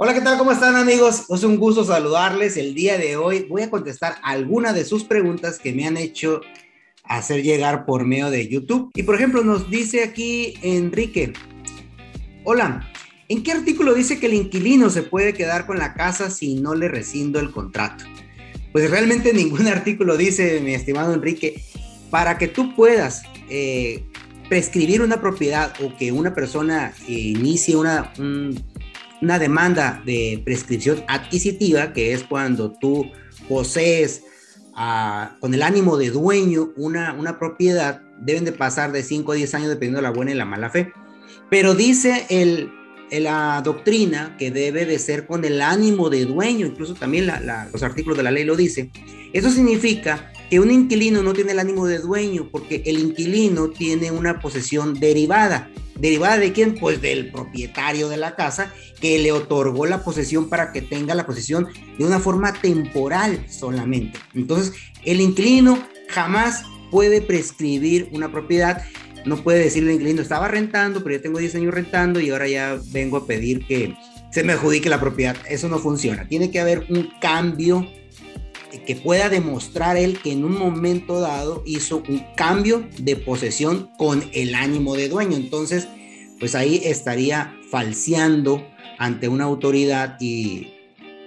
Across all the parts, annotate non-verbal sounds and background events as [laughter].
Hola, ¿qué tal? ¿Cómo están amigos? Es un gusto saludarles. El día de hoy voy a contestar algunas de sus preguntas que me han hecho hacer llegar por medio de YouTube. Y por ejemplo, nos dice aquí Enrique, hola, ¿En qué artículo dice que el inquilino se puede quedar con la casa si no le rescindo el contrato? Pues realmente [laughs] ningún artículo dice, mi estimado Enrique, para que tú puedas eh, prescribir una propiedad o que una persona inicie una, una demanda de prescripción adquisitiva, que es cuando tú posees ah, con el ánimo de dueño una, una propiedad, deben de pasar de 5 a 10 años dependiendo de la buena y la mala fe. Pero dice el, la doctrina que debe de ser con el ánimo de dueño, incluso también los artículos de la ley lo dice. Eso significa que un inquilino no tiene el ánimo de dueño porque el inquilino tiene una posesión derivada. ¿Derivada de quién? Pues del propietario de la casa que le otorgó la posesión para que tenga la posesión de una forma temporal solamente. Entonces, el inquilino jamás puede prescribir una propiedad no puede decirle al inquilino, estaba rentando, pero ya tengo 10 años rentando y ahora ya vengo a pedir que se me adjudique la propiedad. Eso no funciona. Tiene que haber un cambio que pueda demostrar él que en un momento dado hizo un cambio de posesión con el ánimo de dueño. Entonces, pues ahí estaría falseando ante una autoridad y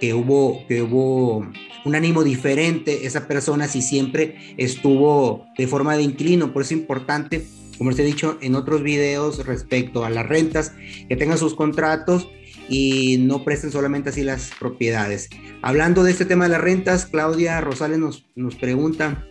que hubo, que hubo un ánimo diferente esa persona si siempre estuvo de forma de inquilino. Por eso es importante como les he dicho en otros videos respecto a las rentas, que tengan sus contratos y no presten solamente así las propiedades. Hablando de este tema de las rentas, Claudia Rosales nos, nos pregunta,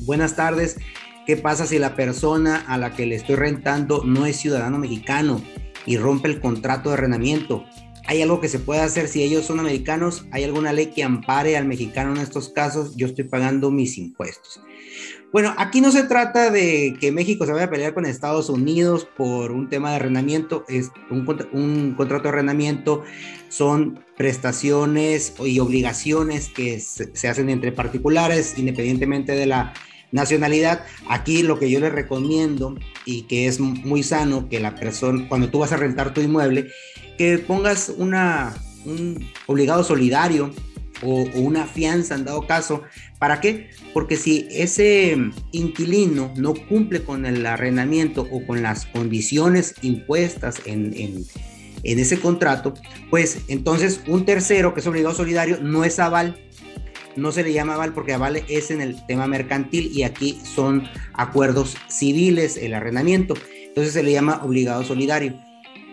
buenas tardes, ¿qué pasa si la persona a la que le estoy rentando no es ciudadano mexicano y rompe el contrato de arrendamiento? ¿Hay algo que se puede hacer si ellos son americanos? ¿Hay alguna ley que ampare al mexicano en estos casos? Yo estoy pagando mis impuestos. Bueno, aquí no se trata de que México se vaya a pelear con Estados Unidos por un tema de arrendamiento, es un contrato de arrendamiento, son prestaciones y obligaciones que se, hacen entre particulares, independientemente de la nacionalidad. Aquí lo que yo les recomiendo y que es muy sano que la persona, cuando tú vas a rentar tu inmueble, que pongas una, un obligado solidario o, una fianza en dado caso. ¿Para qué? Porque si ese inquilino no cumple con el arrendamiento o con las condiciones impuestas en, en, en ese contrato, pues entonces un tercero que es obligado solidario no es aval, no se le llama aval porque aval es en el tema mercantil y aquí son acuerdos civiles, el arrendamiento. Entonces se le llama obligado solidario.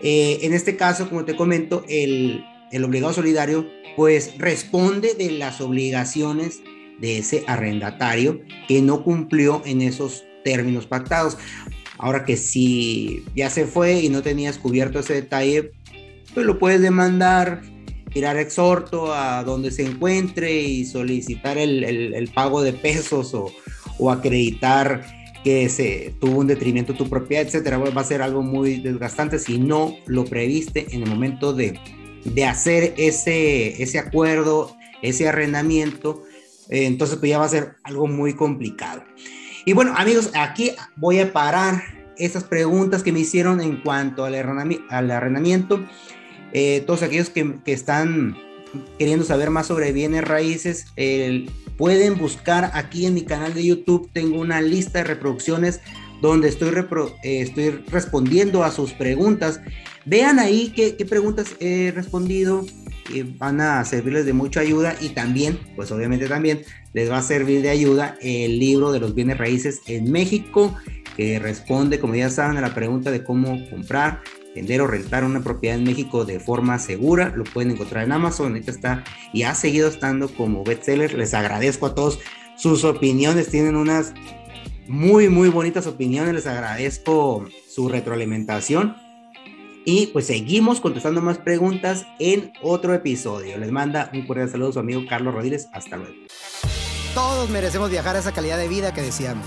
Eh, en este caso, como te comento, el, el obligado solidario, pues responde de las obligaciones de ese arrendatario que no cumplió en esos términos pactados. Ahora que si ya se fue y no tenías cubierto ese detalle, pues lo puedes demandar, tirar exhorto a donde se encuentre y solicitar el, el, pago de pesos o, o, acreditar que se tuvo un detrimento tu propiedad, etcétera. Va a ser algo muy desgastante si no lo previste en el momento de, de hacer ese, ese acuerdo, ese arrendamiento, eh, entonces pues ya va a ser algo muy complicado. Y bueno, amigos, aquí voy a parar esas preguntas que me hicieron en cuanto al, arrendamiento. Eh, todos aquellos que, que, están queriendo saber más sobre bienes raíces, pueden buscar aquí en mi canal de YouTube. Tengo una lista de reproducciones donde estoy, eh, estoy respondiendo a sus preguntas. Vean ahí qué, preguntas he respondido, van a servirles de mucha ayuda y también, pues obviamente también les va a servir de ayuda el libro de los bienes raíces en México, que responde, como ya saben, a la pregunta de cómo comprar, vender o rentar una propiedad en México de forma segura. Lo pueden encontrar en Amazon, ahorita está y ha seguido estando como bestseller. Les agradezco a todos sus opiniones, tienen unas muy, muy bonitas opiniones. Les agradezco su retroalimentación. Y pues seguimos contestando más preguntas en otro episodio. Les manda un cordial saludo a su amigo Carlos Rodríguez. Hasta luego. Todos merecemos viajar a esa calidad de vida que deseamos.